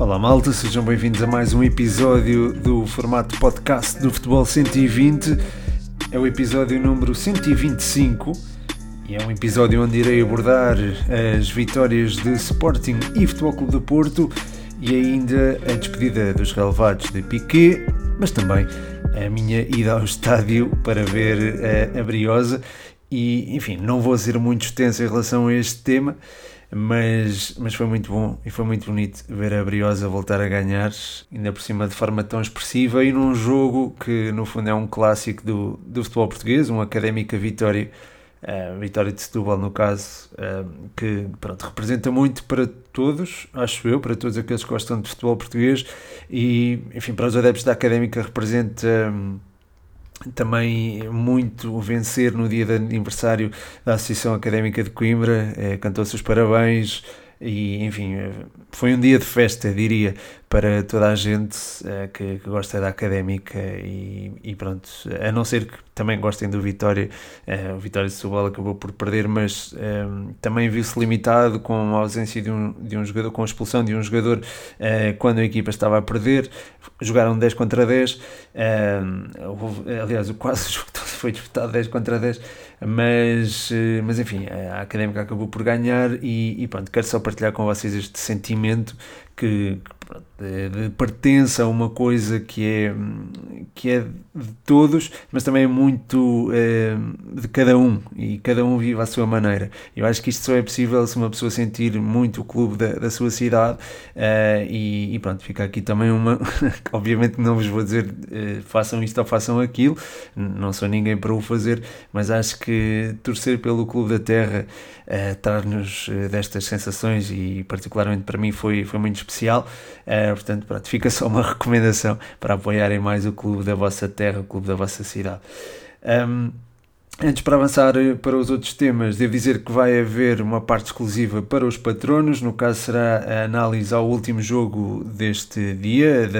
Olá malta, sejam bem-vindos a mais um episódio do formato podcast do Futebol 120. É o episódio número 125 e é um episódio onde irei abordar as vitórias de Sporting e Futebol Clube do Porto e ainda a despedida dos relevados de Piquet, mas também a minha ida ao estádio para ver a Briosa e, enfim, não vou ser muito extenso em relação a este tema, mas, mas foi muito bom e foi muito bonito ver a Briosa voltar a ganhar, ainda por cima de forma tão expressiva e num jogo que no fundo é um clássico do, do futebol português, uma académica vitória, a vitória de Setúbal no caso, que pronto, representa muito para todos, acho eu, para todos aqueles que gostam de futebol português e enfim, para os adeptos da académica representa também muito vencer no dia de aniversário da Associação Académica de Coimbra, é, cantou-se os parabéns e enfim, eh, foi um dia de festa, diria, para toda a gente uh, que, que, gosta da académica e, e, pronto, a não ser que também gostem do Vitória, uh, o Vitória de Setúbal acabou por perder, mas uh, também viu-se limitado com a ausência de um, de um jogador, com a expulsão de um jogador quando a equipa estava a perder, jogaram 10 contra 10, aliás, quase o jogo todo foi disputado 10 contra 10, mas, mas enfim, a académica acabou por ganhar e, e pronto, quero só partilhar com vocês este sentimento que, de pertence a uma coisa que é, que é de todos, mas também é muito é, de cada um e cada um vive à sua maneira. Eu acho que isto só é possível se uma pessoa sentir muito o clube da, da sua cidade é, e, e, pronto, fica aqui também uma. Obviamente não vos vou dizer é, façam isto ou façam aquilo, não sou ninguém para o fazer, mas acho que torcer pelo clube da terra traz-nos destas sensações e particularmente para mim foi, foi muito especial. Uh, portanto, pronto, fica só uma recomendação para apoiarem mais o clube da vossa terra, o clube da vossa cidade. Um, Antes para avançar eh, para os outros temas, devo dizer que vai haver uma parte exclusiva para os patronos, no caso será a análise ao último jogo deste dia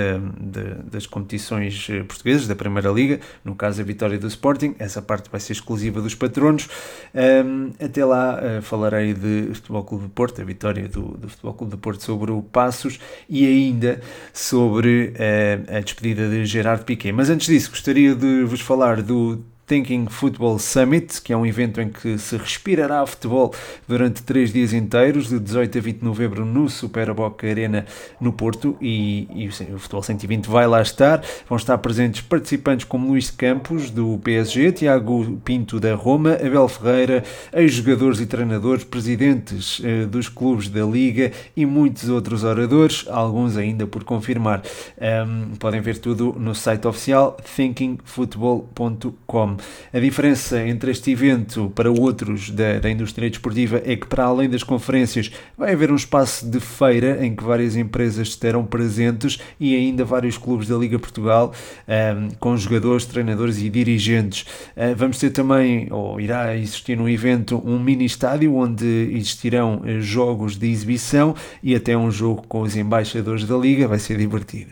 das competições eh, portuguesas da Primeira Liga, no caso a vitória do Sporting, essa parte vai ser exclusiva dos patronos. Um, até lá uh, falarei de Futebol Clube de Porto, a vitória do, do Futebol Clube de Porto sobre o Passos e ainda sobre uh, a despedida de Gerard Piquet. Mas antes disso, gostaria de vos falar do Thinking Football Summit, que é um evento em que se respirará futebol durante três dias inteiros, de 18 a 20 de novembro, no Super Boca Arena, no Porto, e, e o Futebol 120 vai lá estar. Vão estar presentes participantes como Luís Campos, do PSG, Tiago Pinto, da Roma, Abel Ferreira, ex-jogadores e treinadores, presidentes eh, dos clubes da Liga e muitos outros oradores, alguns ainda por confirmar. Um, podem ver tudo no site oficial thinkingfootball.com. A diferença entre este evento para outros da, da indústria desportiva é que, para além das conferências, vai haver um espaço de feira em que várias empresas estarão presentes e ainda vários clubes da Liga Portugal, um, com jogadores, treinadores e dirigentes. Uh, vamos ter também, ou irá existir no evento, um mini estádio onde existirão eh, jogos de exibição e até um jogo com os embaixadores da Liga, vai ser divertido.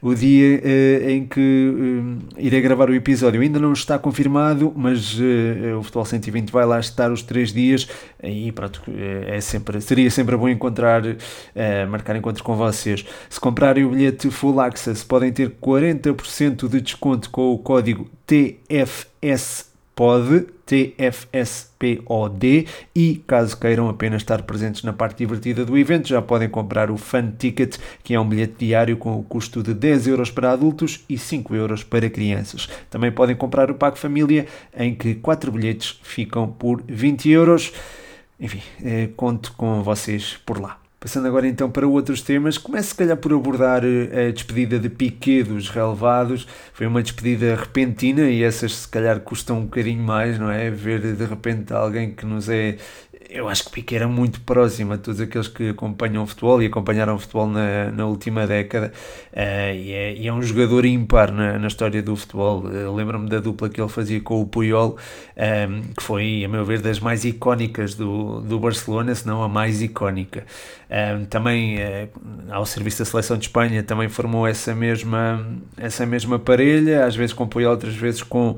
O dia uh, em que uh, irei gravar o episódio ainda não está confirmado confirmado, mas uh, o Futebol 120 vai lá estar os três dias e pronto, eh, é sempre, seria sempre bom encontrar, uh, marcar encontros com vocês. Se comprarem o bilhete Full Access, podem ter 40% de desconto com o código TFS POD, TFSPOD, e caso queiram apenas estar presentes na parte divertida do evento, já podem comprar o Fun Ticket, que é um bilhete diário com o custo de 10 euros para adultos e 5 euros para crianças. Também podem comprar o Pack Família, em que 4 bilhetes ficam por 20 euros. Enfim, eh, conto com vocês por lá. Passando agora então para outros temas, começo se calhar por abordar eh, a despedida de Piquet dos relevados. Foi uma despedida repentina e essas se calhar custam um bocadinho mais, não é? Ver de repente alguém que nos é eu acho que Piquet era muito próximo a todos aqueles que acompanham o futebol e acompanharam o futebol na, na última década uh, e, é, e, é, um jogador ímpar na, na história do futebol. Uh, Lembro-me da dupla que ele fazia com o Puyol, um, ehm, que foi, a meu ver, das mais icónicas do, do Barcelona, se não a mais icónica. Um, ehm, também, uh, ao serviço da seleção de Espanha, também formou essa mesma, essa mesma parelha, às vezes com Puyol, outras vezes com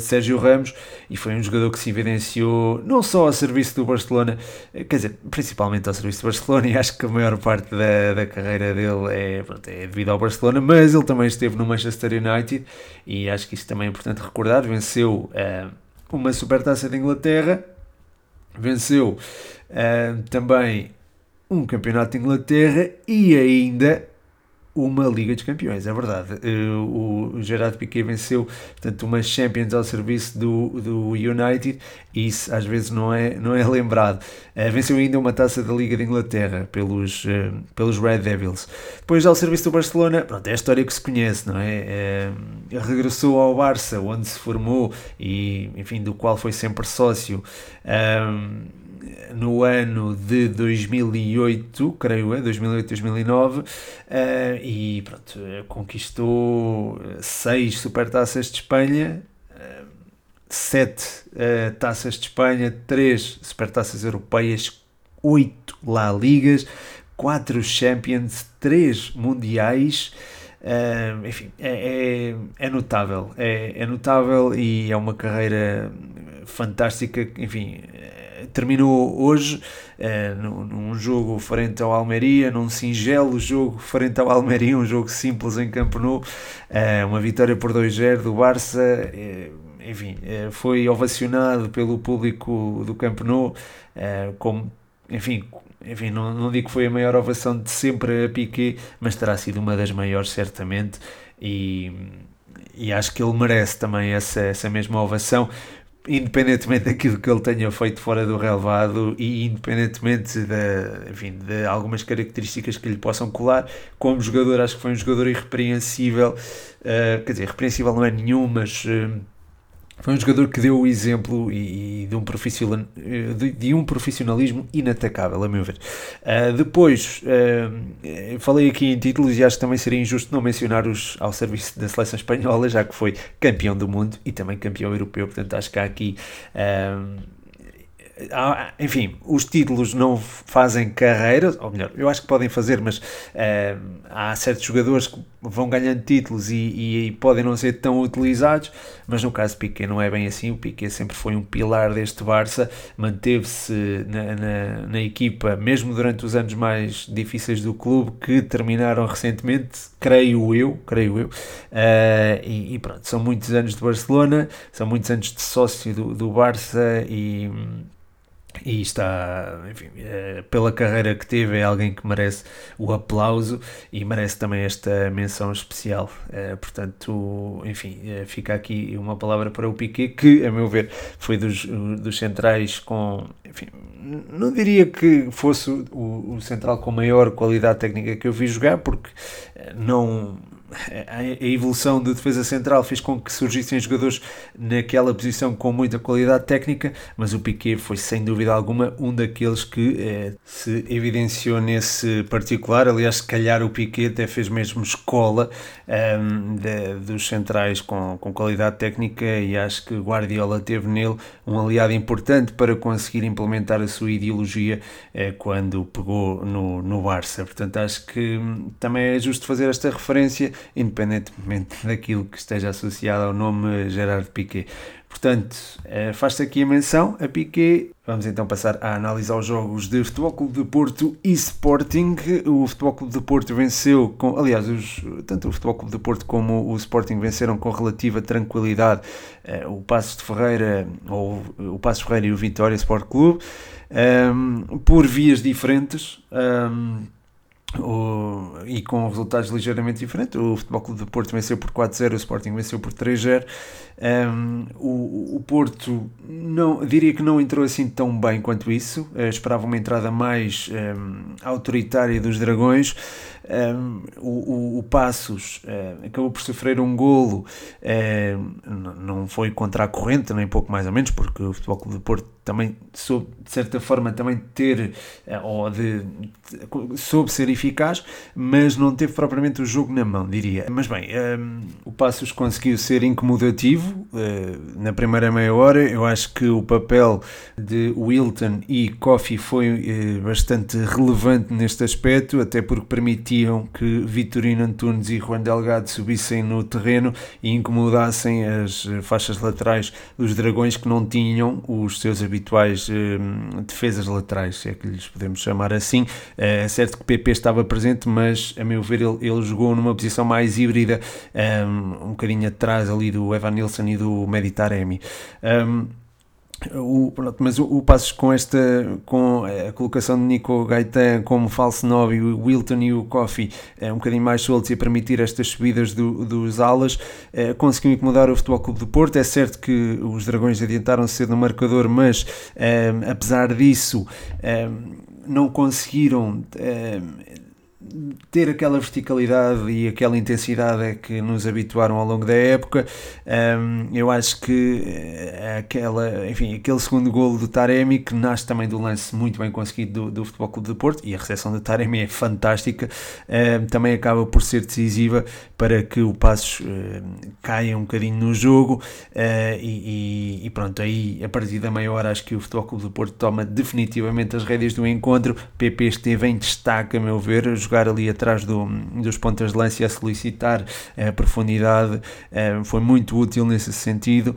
Sérgio Ramos, e foi um jogador que se evidenciou não só a serviço do do Barcelona, quer dizer, principalmente ao serviço do Barcelona, e acho que a maior parte da, da carreira dele é, pronto, é devido ao Barcelona, mas ele também esteve no Manchester United, e acho que isso também é importante recordar, venceu uh, uma Supertaça de Inglaterra, venceu uh, também um campeonato de Inglaterra e ainda uma Liga dos Campeões, é verdade. Eh, o Gerard Piquet venceu portanto, uma Champions ao serviço do, do United e isso às vezes não é, não é lembrado. Uh, venceu ainda uma taça da Liga de Inglaterra pelos, uh, pelos Red Devils. Depois, ao serviço do Barcelona, pronto, é a história que se conhece, não é? Regressou ao Barça, onde se formou e, enfim, do qual foi sempre sócio no ano de 2008, creio eu, 2008, 2009, uh, e pronto, conquistou seis supertaças de Espanha, uh, sete uh, taças de Espanha, três supertaças europeias, oito La Ligas, quatro Champions, três Mundiais. Uh, enfim, é, é, é notável, é, é, notável e é uma carreira fantástica. Enfim, terminou hoje uh, num, num, jogo frente ao Almeria, num singelo jogo frente ao Almeria, um jogo simples em Campo Nou, uh, uma vitória por 2-0 do Barça. Uh, enfim, foi ovacionado pelo público do Campo Nou, como, enfim, enfim, não, não digo que foi a maior ovação de sempre a Piquet, mas terá sido uma das maiores, certamente, e, e acho que ele merece também essa, essa mesma ovação, independentemente daquilo que ele tenha feito fora do relevado e independentemente de, enfim, de algumas características que lhe possam colar, como jogador acho que foi um jogador irrepreensível, uh, quer dizer, irrepreensível não é nenhum, mas uh, foi um jogador que deu o exemplo e, e de, um profissional, de, de, um profissionalismo inatacável, a meu ver. Uh, depois, uh, falei aqui em títulos e acho que também seria injusto não mencionar os ao serviço da seleção espanhola, já que foi campeão do mundo e também campeão europeu, portanto acho que há aqui. Uh, enfim, os títulos não fazem carreira, ou melhor, eu acho que podem fazer, mas uh, há certos jogadores que vão ganhando títulos e, e, e, podem não ser tão utilizados, mas no caso Piquet não é bem assim, o Piquet sempre foi um pilar deste Barça, manteve-se na, na, na, equipa, mesmo durante os anos mais difíceis do clube, que terminaram recentemente, creio eu, creio eu, uh, e, e, pronto, são muitos anos de Barcelona, são muitos anos de sócio do, do Barça e e está, enfim, é, pela carreira que teve, é alguém que merece o aplauso e merece também esta menção especial. É, portanto, enfim, é, fica aqui uma palavra para o Piquet, que, a meu ver, foi dos, dos centrais com, enfim, não diria que fosse o, o central com maior qualidade técnica que eu vi jogar, porque não a evolução da defesa central fez com que surgissem jogadores naquela posição com muita qualidade técnica, mas o Piquet foi sem dúvida alguma um daqueles que eh, se evidenciou nesse particular. Aliás, se calhar o Piquet até fez mesmo escola um, ehm, de, dos centrais com, com qualidade técnica e acho que Guardiola teve nele um aliado importante para conseguir implementar a sua ideologia eh, quando pegou no, no Barça. Portanto, acho que hum, também é justo fazer esta referência independentemente daquilo que esteja associado ao nome Gerard Piquet. Portanto, eh, faz-se aqui a menção a Piquet. Vamos então passar a analisar os jogos de Futebol Clube de Porto e Sporting. O Futebol Clube de Porto venceu, com, aliás, os, tanto o Futebol Clube de Porto como o Sporting venceram com relativa tranquilidade uh, o Passos de Ferreira, ou o Passos Ferreira e o Vitória Sport Clube, um, por vias diferentes. Um, o, e com resultados ligeiramente diferentes. O Futebol Clube de Porto venceu por 4-0, o Sporting venceu por 3-0. Um, o, o Porto não, diria que não entrou assim tão bem quanto isso. Uh, esperava uma entrada mais um, autoritária dos Dragões. Um, o, o, o, Passos uh, acabou por sofrer um golo, uh, não foi contra a corrente, nem pouco mais ou menos, porque o Futebol Clube de Porto também soube, de certa forma, também ter, uh, ou de, soube ser eficaz, mas não teve propriamente o jogo na mão, diria. Mas bem, um, o Passos conseguiu ser incomodativo na primeira meia hora. Eu acho que o papel de Wilton e Coffee foi bastante relevante neste aspecto, até porque permitiam que Vitorino Antunes e Juan Delgado subissem no terreno e incomodassem as faixas laterais dos Dragões que não tinham os seus habituais defesas laterais, se é que lhes podemos chamar assim. É certo que PP estava presente, mas a meu ver ele, ele jogou numa posição mais híbrida, um, um bocadinho atrás ali do Evan Nilsson e do Meditaremi. Um, o, pronto, mas o, o Passos com esta com a colocação de Nico Gaetan como falso 9 o Wilton e o Coffee é um bocadinho mais soltos e a permitir estas subidas do, dos alas é, conseguiu incomodar o Futebol Clube do Porto. É certo que os Dragões adiantaram cedo no marcador mas é, apesar disso é, não conseguiram ter aquela verticalidade e aquela intensidade é que nos habituaram ao longo da época. Um, eu acho que eh, aquela, enfim, aquele segundo golo do Taremi, que nasce também do lance muito bem conseguido do, do Futebol Clube de Porto, e a recepção do Taremi é fantástica, um, também acaba por ser decisiva para que o Passos uh, caia um bocadinho no jogo. Uh, e, e, pronto, aí a partir da meia hora acho que o Futebol Clube de Porto toma definitivamente as rédeas do encontro. PP esteve em destaque, a meu ver, jogar ali atrás do, dos pontas de lança e a solicitar a profundidade, eh, foi muito útil nesse sentido.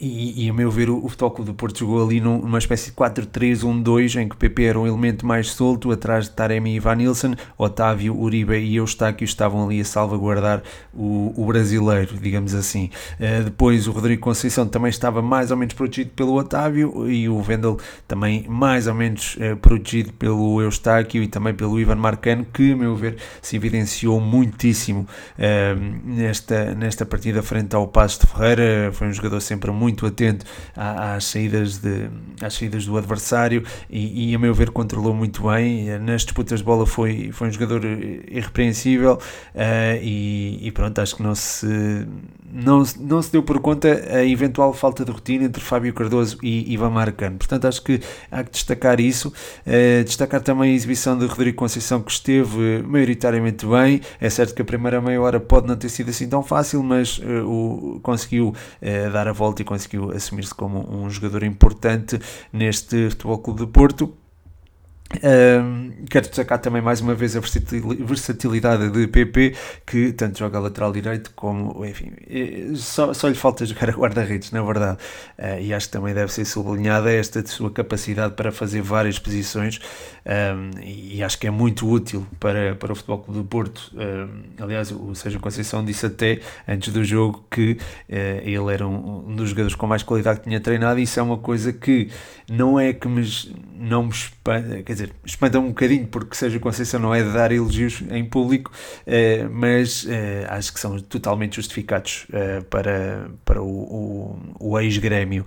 E, e, a meu ver, o, o Futebol do Porto jogou ali numa espécie de 4-3-1-2, em que o PP era um elemento mais solto, atrás de Taremi e Van Nilsson, Otávio, Uribe e Eustáquio estavam ali a salvaguardar o, o brasileiro, digamos assim. Uh, depois o Rodrigo Conceição também estava mais ou menos protegido pelo Otávio e o Vendel também mais ou menos uh, protegido pelo Eustáquio e também pelo Ivan Marcano, que, a meu ver, se evidenciou muitíssimo uh, nesta, nesta partida frente ao Passos de Ferreira. Foi um jogador sempre muito atento às saídas, de, às saídas do adversário e, e, a meu ver, controlou muito bem. Nas disputas de bola foi, foi um jogador irrepreensível uh, e, e, pronto, acho que não se, não, não se deu por conta a eventual falta de rotina entre Fábio Cardoso e Ivan Marcano. Portanto, acho que há que destacar isso. Uh, destacar também a exibição de Rodrigo Conceição, que esteve maioritariamente bem. É certo que a primeira meia hora pode não ter sido assim tão fácil, mas uh, o, conseguiu dar a volta e conseguiu assumir-se como um jogador importante neste Futebol Clube de Porto. Quero destacar também mais uma vez a versatilidade de PP, que tanto joga lateral direito como, enfim, só, só lhe falta jogar a guarda-redes, na verdade. Uh, e acho que também deve ser sublinhada esta sua capacidade para fazer várias posições, um, e acho que é muito útil para, para o Futebol Clube do Porto. Um, aliás, o Sérgio Conceição disse até antes do jogo que uh, ele era um, um, dos jogadores com mais qualidade que tinha treinado, e isso é uma coisa que não é que me, não me espanta, quer dizer dizer, espanta um bocadinho porque Sérgio Conceição não é de dar elogios em público, eh, mas eh, acho que são totalmente justificados eh, para, para o, o, o ex-grêmio.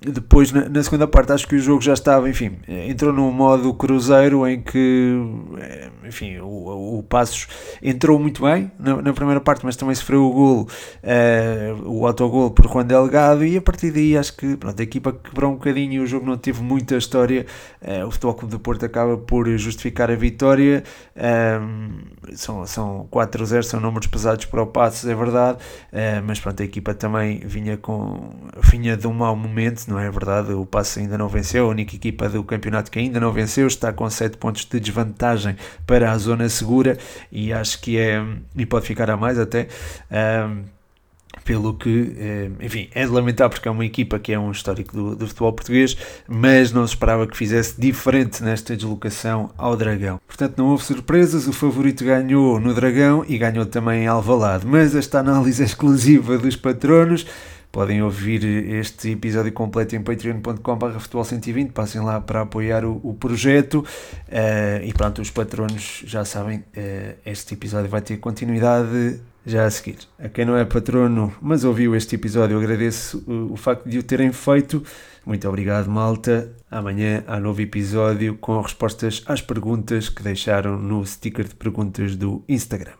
depois, na, na, segunda parte, acho que o jogo já estava, enfim, entrou num modo cruzeiro em que, enfim, o, o Passos entrou muito bem na, na, primeira parte, mas também sofreu o golo, o autogol por Juan Delgado, e a partir daí acho que pronto, a equipa quebrou um bocadinho e o jogo não teve muita história. o futebol Clube do Porto acaba por justificar a vitória. Um, são, são 4-0, são números pesados para o Passos, é verdade, uh, mas pronto, a equipa também vinha, com, vinha de um mau momento, não é verdade? O Passos ainda não venceu, a única equipa do campeonato que ainda não venceu, está com 7 pontos de desvantagem para a zona segura e acho que é, e pode ficar a mais até. Um, pelo que, eh, enfim, é de lamentar porque é uma equipa que é um histórico do, do, futebol português, mas não se esperava que fizesse diferente nesta deslocação ao Dragão. Portanto, não houve surpresas, o favorito ganhou no Dragão e ganhou também em Alvalade, mas esta análise é exclusiva dos patronos. Podem ouvir este episódio completo em patreon.com.br futebol120, passem lá para apoiar o, o projeto uh, e pronto, os patronos já sabem, uh, este episódio vai ter continuidade já a seguir. A quem não é patrono, mas ouviu este episódio, agradeço o, o facto de o terem feito. Muito obrigado, malta. Amanhã há novo episódio com respostas às perguntas que deixaram no sticker de perguntas do Instagram.